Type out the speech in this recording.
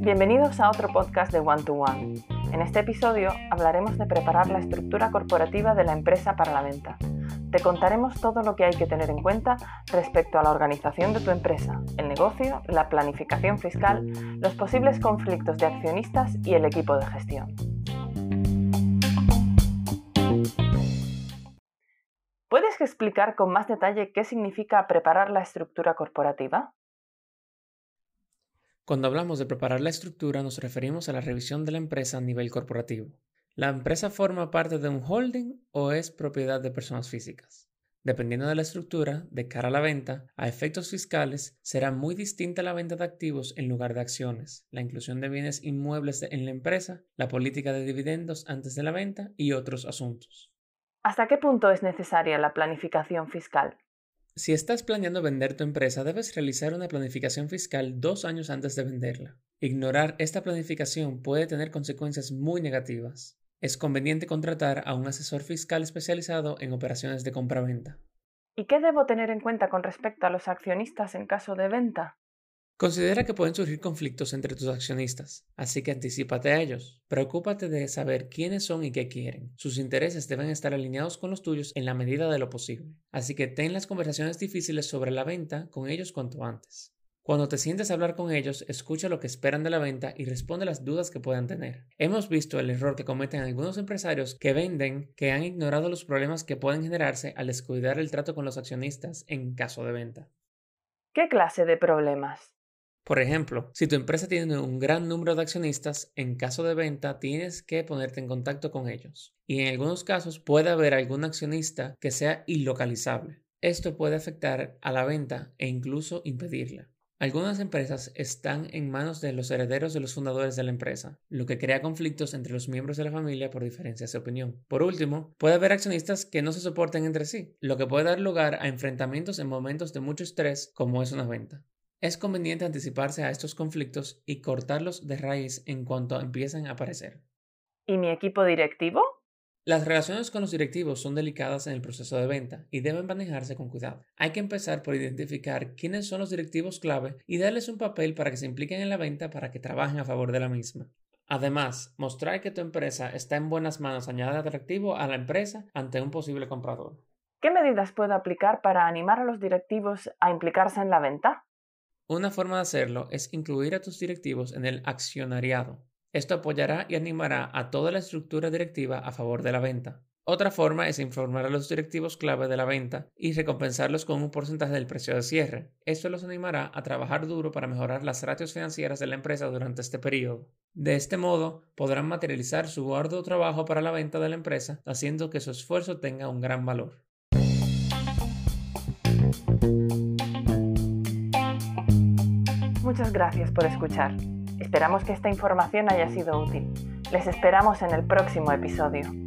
Bienvenidos a otro podcast de One to One. En este episodio hablaremos de preparar la estructura corporativa de la empresa para la venta. Te contaremos todo lo que hay que tener en cuenta respecto a la organización de tu empresa, el negocio, la planificación fiscal, los posibles conflictos de accionistas y el equipo de gestión. ¿Puedes explicar con más detalle qué significa preparar la estructura corporativa? Cuando hablamos de preparar la estructura nos referimos a la revisión de la empresa a nivel corporativo. ¿La empresa forma parte de un holding o es propiedad de personas físicas? Dependiendo de la estructura, de cara a la venta, a efectos fiscales, será muy distinta la venta de activos en lugar de acciones, la inclusión de bienes inmuebles en la empresa, la política de dividendos antes de la venta y otros asuntos. ¿Hasta qué punto es necesaria la planificación fiscal? Si estás planeando vender tu empresa, debes realizar una planificación fiscal dos años antes de venderla. Ignorar esta planificación puede tener consecuencias muy negativas. Es conveniente contratar a un asesor fiscal especializado en operaciones de compra-venta. ¿Y qué debo tener en cuenta con respecto a los accionistas en caso de venta? Considera que pueden surgir conflictos entre tus accionistas, así que anticipate a ellos. Preocúpate de saber quiénes son y qué quieren. Sus intereses deben estar alineados con los tuyos en la medida de lo posible, así que ten las conversaciones difíciles sobre la venta con ellos cuanto antes. Cuando te sientes a hablar con ellos, escucha lo que esperan de la venta y responde las dudas que puedan tener. Hemos visto el error que cometen algunos empresarios que venden que han ignorado los problemas que pueden generarse al descuidar el trato con los accionistas en caso de venta. ¿Qué clase de problemas? Por ejemplo, si tu empresa tiene un gran número de accionistas, en caso de venta tienes que ponerte en contacto con ellos. Y en algunos casos puede haber algún accionista que sea ilocalizable. Esto puede afectar a la venta e incluso impedirla. Algunas empresas están en manos de los herederos de los fundadores de la empresa, lo que crea conflictos entre los miembros de la familia por diferencias de opinión. Por último, puede haber accionistas que no se soporten entre sí, lo que puede dar lugar a enfrentamientos en momentos de mucho estrés como es una venta. Es conveniente anticiparse a estos conflictos y cortarlos de raíz en cuanto empiezan a aparecer. ¿Y mi equipo directivo? Las relaciones con los directivos son delicadas en el proceso de venta y deben manejarse con cuidado. Hay que empezar por identificar quiénes son los directivos clave y darles un papel para que se impliquen en la venta para que trabajen a favor de la misma. Además, mostrar que tu empresa está en buenas manos añade atractivo a la empresa ante un posible comprador. ¿Qué medidas puedo aplicar para animar a los directivos a implicarse en la venta? Una forma de hacerlo es incluir a tus directivos en el accionariado. Esto apoyará y animará a toda la estructura directiva a favor de la venta. Otra forma es informar a los directivos clave de la venta y recompensarlos con un porcentaje del precio de cierre. Esto los animará a trabajar duro para mejorar las ratios financieras de la empresa durante este periodo. De este modo, podrán materializar su arduo trabajo para la venta de la empresa, haciendo que su esfuerzo tenga un gran valor. Muchas gracias por escuchar. Esperamos que esta información haya sido útil. Les esperamos en el próximo episodio.